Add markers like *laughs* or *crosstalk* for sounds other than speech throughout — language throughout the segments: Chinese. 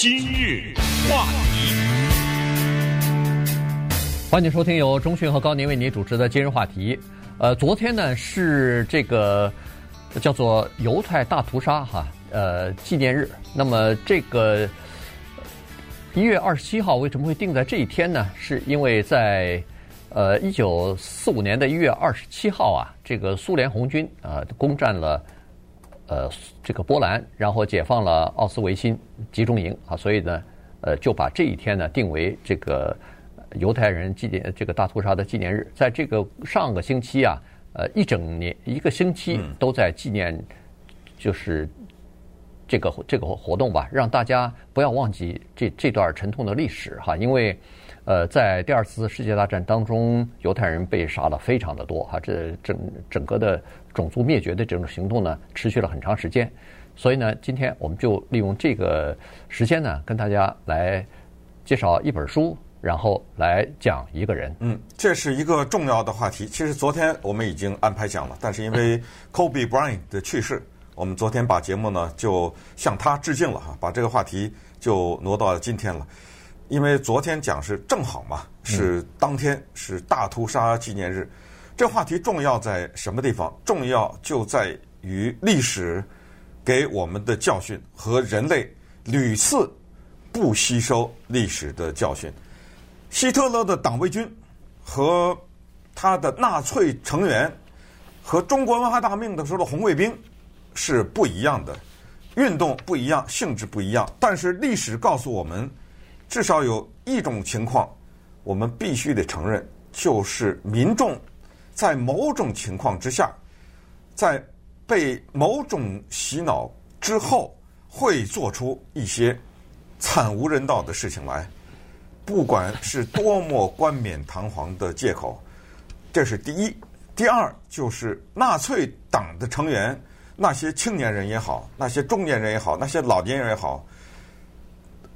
今日话题，欢迎收听由钟讯和高宁为您主持的今日话题。呃，昨天呢是这个叫做犹太大屠杀哈呃纪念日。那么这个一月二十七号为什么会定在这一天呢？是因为在呃一九四五年的一月二十七号啊，这个苏联红军啊、呃、攻占了。呃，这个波兰，然后解放了奥斯维辛集中营啊，所以呢，呃，就把这一天呢定为这个犹太人纪念这个大屠杀的纪念日。在这个上个星期啊，呃，一整年一个星期都在纪念，就是这个这个活动吧，让大家不要忘记这这段沉痛的历史哈，因为。呃，在第二次世界大战当中，犹太人被杀了非常的多哈，这整整个的种族灭绝的这种行动呢，持续了很长时间。所以呢，今天我们就利用这个时间呢，跟大家来介绍一本书，然后来讲一个人。嗯，这是一个重要的话题。其实昨天我们已经安排讲了，但是因为 Kobe Bryant 的去世，我们昨天把节目呢就向他致敬了哈，把这个话题就挪到今天了。因为昨天讲是正好嘛，是当天是大屠杀纪念日，这话题重要在什么地方？重要就在于历史给我们的教训和人类屡次不吸收历史的教训。希特勒的党卫军和他的纳粹成员和中国文化大革命的时候的红卫兵是不一样的，运动不一样，性质不一样，但是历史告诉我们。至少有一种情况，我们必须得承认，就是民众在某种情况之下，在被某种洗脑之后，会做出一些惨无人道的事情来，不管是多么冠冕堂皇的借口，这是第一。第二，就是纳粹党的成员，那些青年人也好，那些中年人也好，那些老年人也好。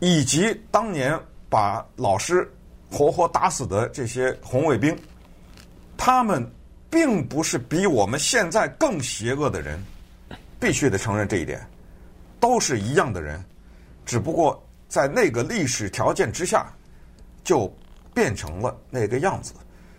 以及当年把老师活活打死的这些红卫兵，他们并不是比我们现在更邪恶的人，必须得承认这一点，都是一样的人，只不过在那个历史条件之下，就变成了那个样子。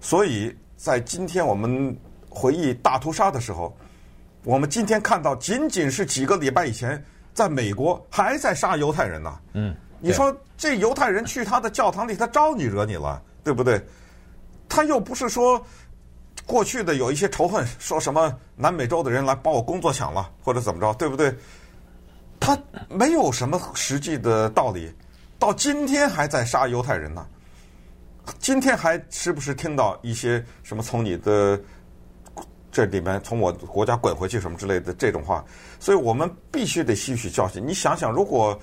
所以在今天我们回忆大屠杀的时候，我们今天看到仅仅是几个礼拜以前。在美国还在杀犹太人呢。嗯，你说这犹太人去他的教堂里，他招你惹你了，对不对？他又不是说过去的有一些仇恨，说什么南美洲的人来把我工作抢了，或者怎么着，对不对？他没有什么实际的道理，到今天还在杀犹太人呢。今天还时不时听到一些什么从你的。这里面从我国家滚回去什么之类的这种话，所以我们必须得吸取教训。你想想，如果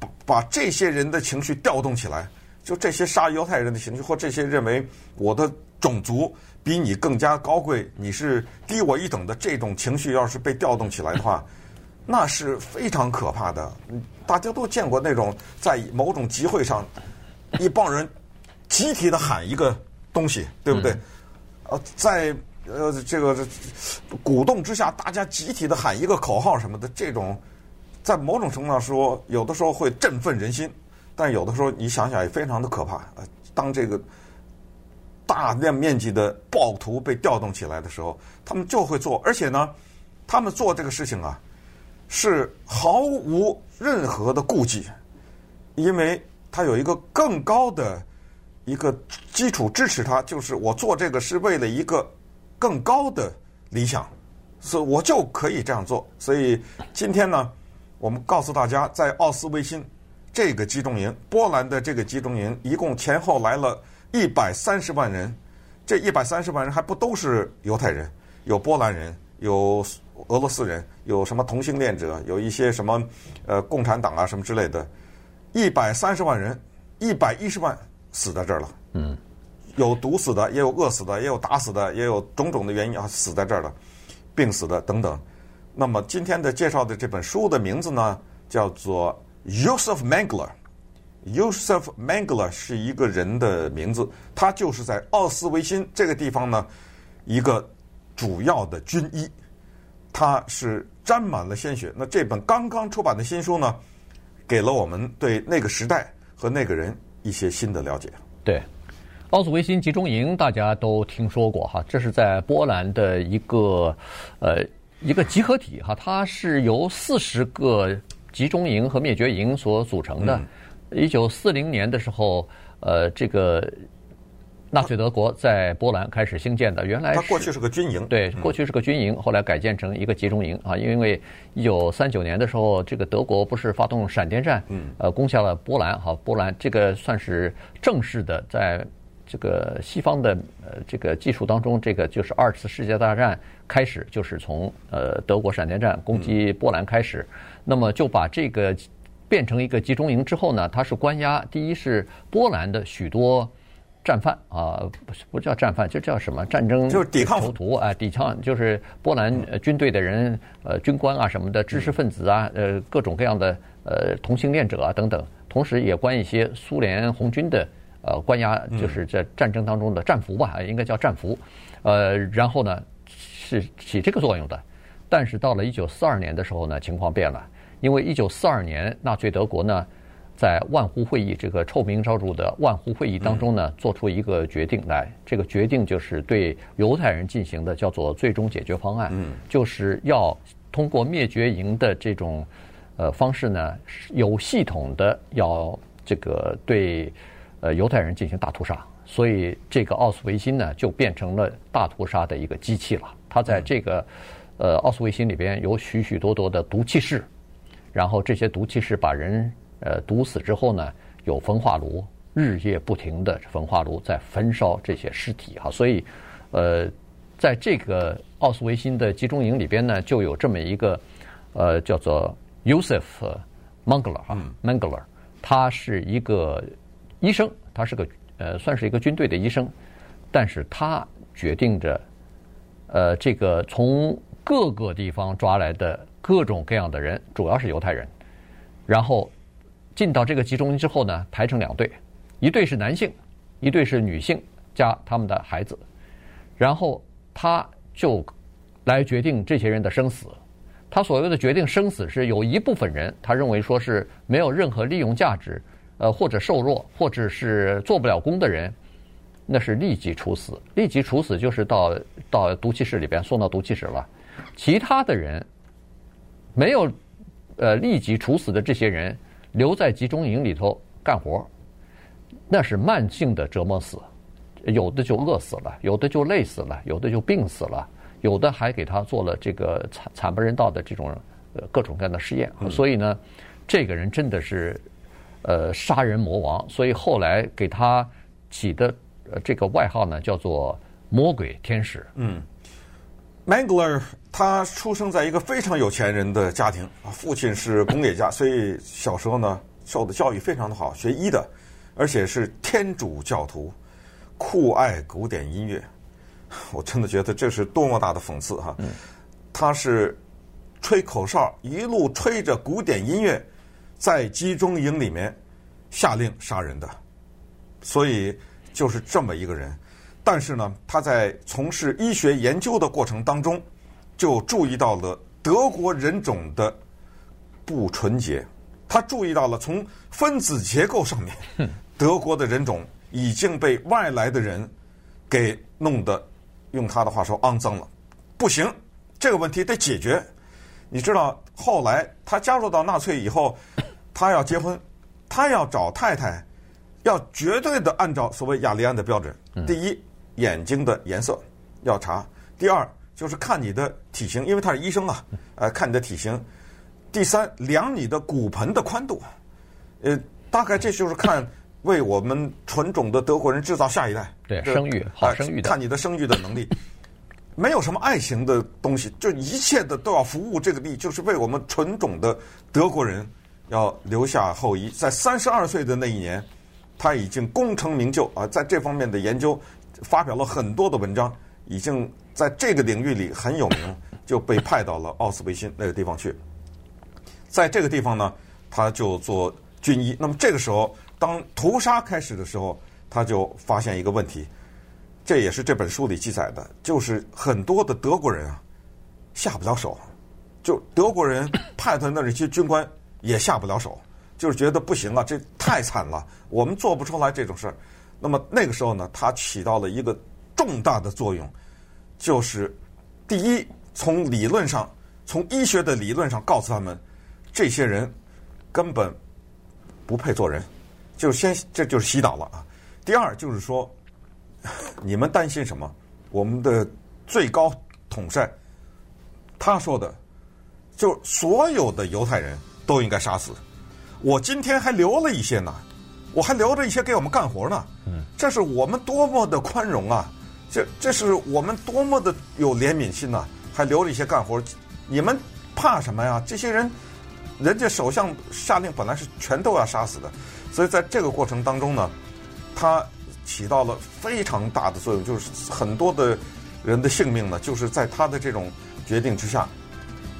把把这些人的情绪调动起来，就这些杀犹太人的情绪，或这些认为我的种族比你更加高贵，你是低我一等的这种情绪，要是被调动起来的话，那是非常可怕的。大家都见过那种在某种集会上，一帮人集体的喊一个东西，对不对？呃，在。呃，这个这鼓动之下，大家集体的喊一个口号什么的，这种在某种程度上说，有的时候会振奋人心，但有的时候你想想也非常的可怕。呃，当这个大量面积的暴徒被调动起来的时候，他们就会做，而且呢，他们做这个事情啊，是毫无任何的顾忌，因为他有一个更高的一个基础支持他，就是我做这个是为了一个。更高的理想，所以我就可以这样做。所以今天呢，我们告诉大家，在奥斯维辛这个集中营，波兰的这个集中营，一共前后来了一百三十万人。这一百三十万人还不都是犹太人，有波兰人，有俄罗斯人，有什么同性恋者，有一些什么呃共产党啊什么之类的。一百三十万人，一百一十万死在这儿了。嗯。有毒死的，也有饿死的，也有打死的，也有种种的原因啊，死在这儿的，病死的等等。那么今天的介绍的这本书的名字呢，叫做 Josef Mengele。Josef Mengler 是一个人的名字，他就是在奥斯维辛这个地方呢，一个主要的军医，他是沾满了鲜血。那这本刚刚出版的新书呢，给了我们对那个时代和那个人一些新的了解。对，奥斯维辛集中营大家都听说过哈，这是在波兰的一个呃一个集合体哈，它是由四十个集中营和灭绝营所组成的。一九四零年的时候，呃，这个。纳粹德国在波兰开始兴建的，原来它过去是个军营，对，过去是个军营，后来改建成一个集中营啊。因为一九三九年的时候，这个德国不是发动闪电战，嗯，呃，攻下了波兰，哈，波兰这个算是正式的，在这个西方的呃这个技术当中，这个就是二次世界大战开始，就是从呃德国闪电战攻击波兰开始，那么就把这个变成一个集中营之后呢，它是关押，第一是波兰的许多。战犯啊，不是不叫战犯，就叫什么？战争就是抵抗。囚徒啊，抵抗就是波兰军队的人，呃，军官啊什么的，知识分子啊，呃，各种各样的呃同性恋者啊等等，同时也关一些苏联红军的呃关押，就是在战争当中的战俘吧，应该叫战俘，呃，然后呢是起这个作用的，但是到了一九四二年的时候呢，情况变了，因为一九四二年纳粹德国呢。在万湖会议这个臭名昭著的万湖会议当中呢，做出一个决定来。这个决定就是对犹太人进行的叫做最终解决方案，就是要通过灭绝营的这种呃方式呢，有系统的要这个对呃犹太人进行大屠杀。所以这个奥斯维辛呢，就变成了大屠杀的一个机器了。它在这个呃奥斯维辛里边有许许多多的毒气室，然后这些毒气室把人。呃，毒死之后呢，有焚化炉，日夜不停的焚化炉在焚烧这些尸体哈，所以，呃，在这个奥斯维辛的集中营里边呢，就有这么一个，呃，叫做 Josef Mengele 哈，Mangler，他是一个医生，他是个呃，算是一个军队的医生，但是他决定着，呃，这个从各个地方抓来的各种各样的人，主要是犹太人，然后。进到这个集中营之后呢，排成两队，一队是男性，一队是女性加他们的孩子，然后他就来决定这些人的生死。他所谓的决定生死，是有一部分人他认为说是没有任何利用价值，呃，或者瘦弱，或者是做不了工的人，那是立即处死。立即处死就是到到毒气室里边送到毒气室了。其他的人没有呃立即处死的这些人。留在集中营里头干活，那是慢性的折磨死，有的就饿死了，有的就累死了，有的就病死了，有的还给他做了这个惨惨不忍道的这种呃各种各样的实验。嗯、所以呢，这个人真的是呃杀人魔王，所以后来给他起的这个外号呢叫做魔鬼天使。嗯。Mengele 他出生在一个非常有钱人的家庭啊，父亲是工业家，所以小时候呢受的教育非常的好，学医的，而且是天主教徒，酷爱古典音乐。我真的觉得这是多么大的讽刺哈！他是吹口哨，一路吹着古典音乐，在集中营里面下令杀人的，所以就是这么一个人。但是呢，他在从事医学研究的过程当中，就注意到了德国人种的不纯洁。他注意到了从分子结构上面，德国的人种已经被外来的人给弄得，用他的话说，肮脏了。不行，这个问题得解决。你知道，后来他加入到纳粹以后，他要结婚，他要找太太，要绝对的按照所谓雅利安的标准。第一。眼睛的颜色要查，第二就是看你的体型，因为他是医生啊，呃，看你的体型。第三，量你的骨盆的宽度，呃，大概这就是看 *laughs* 为我们纯种的德国人制造下一代，对，生育好生育的，看你的生育的能力。*laughs* 没有什么爱情的东西，就一切的都要服务这个地，就是为我们纯种的德国人要留下后遗。在三十二岁的那一年，他已经功成名就啊，在这方面的研究。发表了很多的文章，已经在这个领域里很有名，*laughs* 就被派到了奥斯维辛那个地方去。在这个地方呢，他就做军医。那么这个时候，当屠杀开始的时候，他就发现一个问题，这也是这本书里记载的，就是很多的德国人啊下不了手，就德国人派的那些军官也下不了手。就是觉得不行啊，这太惨了，我们做不出来这种事儿。那么那个时候呢，他起到了一个重大的作用，就是第一，从理论上，从医学的理论上告诉他们，这些人根本不配做人，就先这就是洗脑了啊。第二就是说，*laughs* 你们担心什么？我们的最高统帅他说的，就所有的犹太人都应该杀死。我今天还留了一些呢，我还留着一些给我们干活呢。嗯，这是我们多么的宽容啊！这这是我们多么的有怜悯心呐！还留了一些干活，你们怕什么呀？这些人，人家首相下令本来是全都要杀死的，所以在这个过程当中呢，他起到了非常大的作用，就是很多的人的性命呢，就是在他的这种决定之下，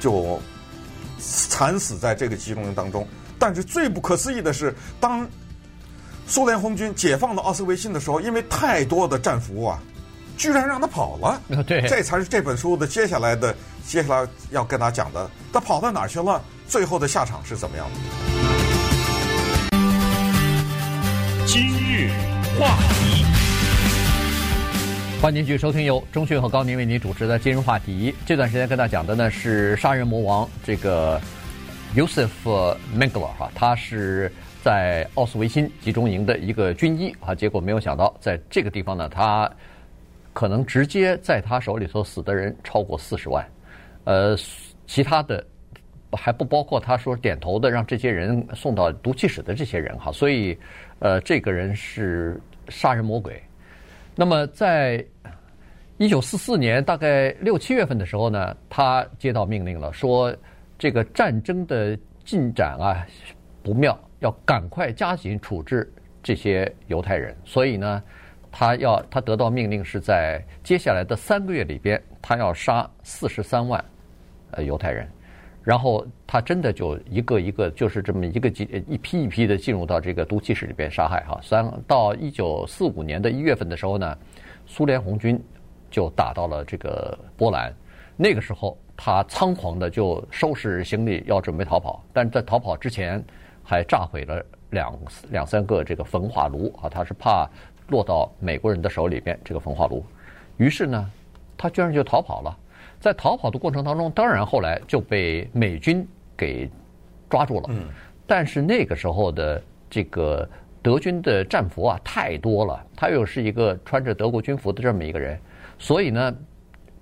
就惨死在这个集中营当中。但是最不可思议的是，当苏联红军解放了奥斯维辛的时候，因为太多的战俘啊，居然让他跑了。对，这才是这本书的接下来的接下来要跟他讲的。他跑到哪儿去了？最后的下场是怎么样的？今日话题，欢迎继续收听由钟迅和高宁为您主持的今日话题。这段时间跟大家讲的呢是杀人魔王这个。Yosef Mengele 哈，他是在奥斯维辛集中营的一个军医啊，结果没有想到，在这个地方呢，他可能直接在他手里头死的人超过四十万，呃，其他的还不包括他说点头的让这些人送到毒气室的这些人哈，所以呃，这个人是杀人魔鬼。那么在一九四四年大概六七月份的时候呢，他接到命令了，说。这个战争的进展啊不妙，要赶快加紧处置这些犹太人。所以呢，他要他得到命令是在接下来的三个月里边，他要杀四十三万呃犹太人。然后他真的就一个一个就是这么一个几一批一批的进入到这个毒气室里边杀害哈。三到一九四五年的一月份的时候呢，苏联红军就打到了这个波兰，那个时候。他仓皇的就收拾行李要准备逃跑，但在逃跑之前还炸毁了两两三个这个焚化炉啊！他是怕落到美国人的手里边这个焚化炉，于是呢，他居然就逃跑了。在逃跑的过程当中，当然后来就被美军给抓住了。嗯。但是那个时候的这个德军的战俘啊太多了，他又是一个穿着德国军服的这么一个人，所以呢。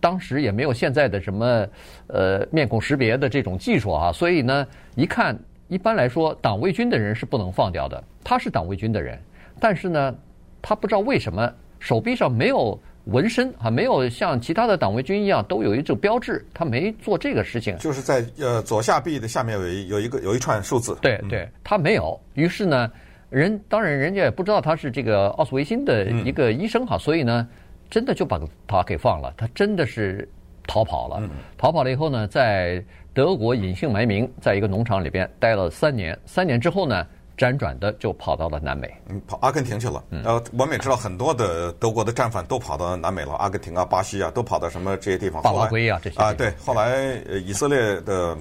当时也没有现在的什么呃面孔识别的这种技术啊，所以呢，一看一般来说党卫军的人是不能放掉的。他是党卫军的人，但是呢，他不知道为什么手臂上没有纹身啊，没有像其他的党卫军一样都有一种标志，他没做这个事情。就是在呃左下臂的下面有一有一个有一串数字。对对，他没有。于是呢，人当然人家也不知道他是这个奥斯维辛的一个医生哈，所以呢。真的就把他给放了，他真的是逃跑了。逃跑了以后呢，在德国隐姓埋名，在一个农场里边待了三年。三年之后呢，辗转的就跑到了南美，嗯，跑阿根廷去了。呃，我们也知道很多的德国的战犯都跑到南美了，阿根廷啊、巴西啊，都跑到什么这些地方？巴拉圭啊这些啊，对。后来以色列的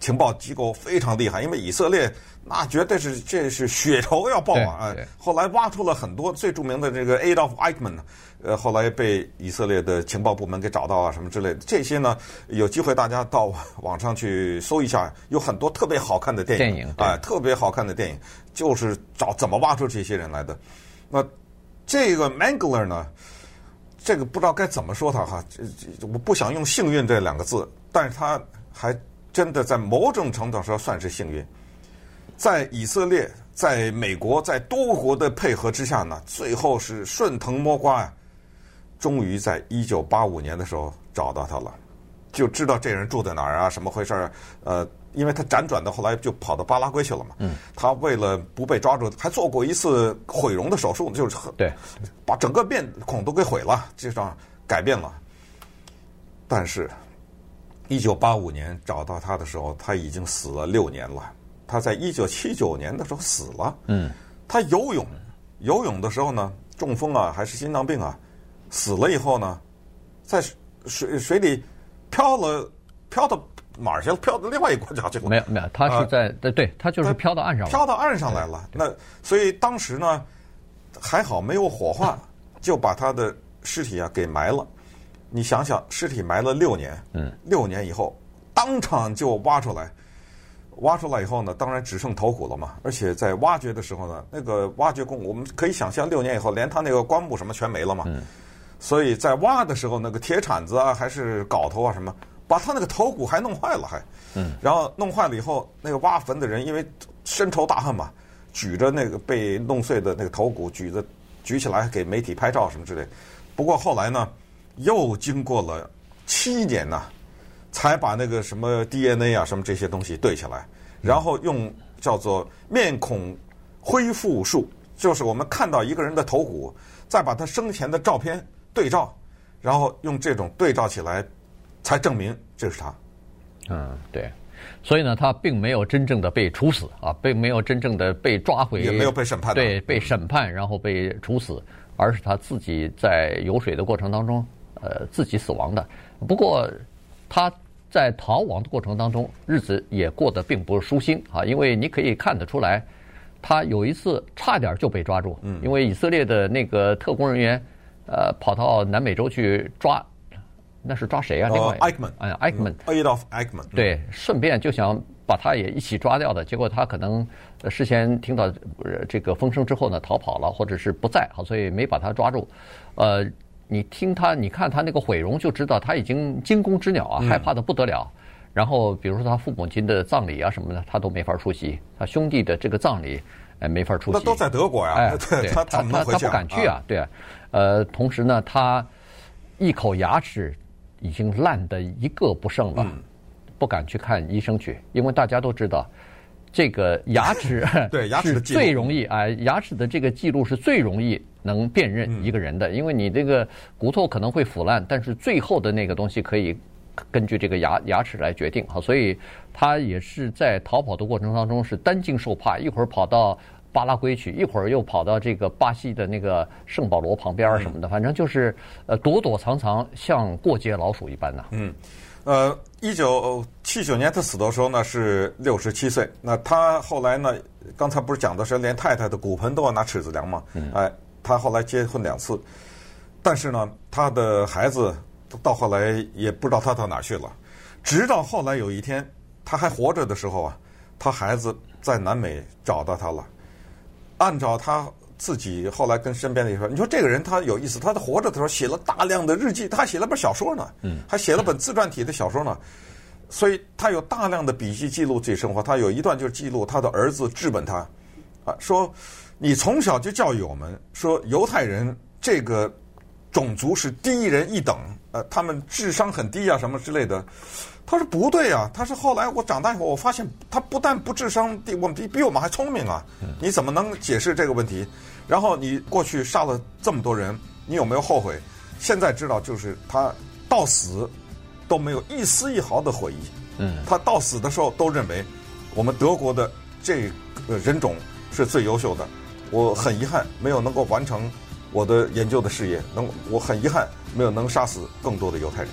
情报机构非常厉害，因为以色列。那绝对是，这是血仇要报啊！后来挖出了很多最著名的这个 Adolf Eichmann，呃，后来被以色列的情报部门给找到啊，什么之类的。这些呢，有机会大家到网上去搜一下，有很多特别好看的电影，电影哎，特别好看的电影，就是找怎么挖出这些人来的。那这个 Mangler 呢，这个不知道该怎么说他哈，这我不想用幸运这两个字，但是他还真的在某种程度上算是幸运。在以色列、在美国、在多国的配合之下呢，最后是顺藤摸瓜呀，终于在一九八五年的时候找到他了，就知道这人住在哪儿啊，什么回事儿？呃，因为他辗转的后来就跑到巴拉圭去了嘛。嗯。他为了不被抓住，还做过一次毁容的手术，就是对，把整个面孔都给毁了，就这样改变了。但是，一九八五年找到他的时候，他已经死了六年了。他在一九七九年的时候死了。嗯，他游泳，游泳的时候呢，中风啊，还是心脏病啊，死了以后呢，在水水里漂了漂到哪儿去了？漂到另外一个国家去了？没有没有，他是在对、呃、对，他就是漂到岸上了，飘到岸上来了。那所以当时呢，还好没有火化，就把他的尸体啊给埋了。你想想，尸体埋了六年，嗯，六年以后当场就挖出来，挖出来以后呢，当然只剩头骨了嘛。而且在挖掘的时候呢，那个挖掘工，我们可以想象，六年以后连他那个棺木什么全没了嘛。嗯所以在挖的时候，那个铁铲子啊，还是镐头啊，什么，把他那个头骨还弄坏了，还，嗯，然后弄坏了以后，那个挖坟的人因为深仇大恨嘛，举着那个被弄碎的那个头骨，举着举起来给媒体拍照什么之类。不过后来呢，又经过了七年呐，才把那个什么 DNA 啊，什么这些东西对起来，然后用叫做面孔恢复术，就是我们看到一个人的头骨，再把他生前的照片。对照，然后用这种对照起来，才证明这是他。嗯，对，所以呢，他并没有真正的被处死啊，并没有真正的被抓回，也没有被审判，对，被审判然后被处死，而是他自己在游水的过程当中，呃，自己死亡的。不过他在逃亡的过程当中，日子也过得并不舒心啊，因为你可以看得出来，他有一次差点就被抓住，嗯，因为以色列的那个特工人员。呃，跑到南美洲去抓，那是抓谁啊？另外，Eichmann，哎，Eichmann，Adolf Eichmann，对，顺便就想把他也一起抓掉的。结果他可能事先听到这个风声之后呢，逃跑了，或者是不在，好，所以没把他抓住。呃，你听他，你看他那个毁容，就知道他已经惊弓之鸟啊，害怕的不得了。然后，比如说他父母亲的葬礼啊什么的，他都没法出席。他兄弟的这个葬礼，哎，没法出席。那都在德国呀，哎，*laughs* 对，他他他不敢去啊，对啊。呃，同时呢，他一口牙齿已经烂得一个不剩了，嗯、不敢去看医生去，因为大家都知道，这个牙齿 *laughs* 对牙齿是最容易啊，牙齿的这个记录是最容易能辨认一个人的，嗯、因为你这个骨头可能会腐烂，但是最后的那个东西可以根据这个牙牙齿来决定。好，所以他也是在逃跑的过程当中是担惊受怕，一会儿跑到。巴拉圭去，一会儿又跑到这个巴西的那个圣保罗旁边什么的，反正就是呃躲躲藏藏，像过街老鼠一般呐。嗯，呃，一九七九年他死的时候呢是六十七岁。那他后来呢，刚才不是讲的是连太太的骨盆都要拿尺子量吗？嗯。哎，他后来结婚两次，但是呢，他的孩子到后来也不知道他到哪去了。直到后来有一天他还活着的时候啊，他孩子在南美找到他了。按照他自己后来跟身边的人说，你说这个人他有意思，他在活着的时候写了大量的日记，他还写了本小说呢，嗯，还写了本自传体的小说呢，所以他有大量的笔记记录自己生活。他有一段就是记录他的儿子质问他，啊，说你从小就教育我们说犹太人这个种族是低人一等，呃，他们智商很低啊，什么之类的。他说不对啊！他说后来我长大以后，我发现他不但不智商低，我们比比我们还聪明啊！你怎么能解释这个问题？然后你过去杀了这么多人，你有没有后悔？现在知道就是他到死都没有一丝一毫的悔意。嗯，他到死的时候都认为我们德国的这个人种是最优秀的。我很遗憾没有能够完成我的研究的事业，能我很遗憾没有能杀死更多的犹太人。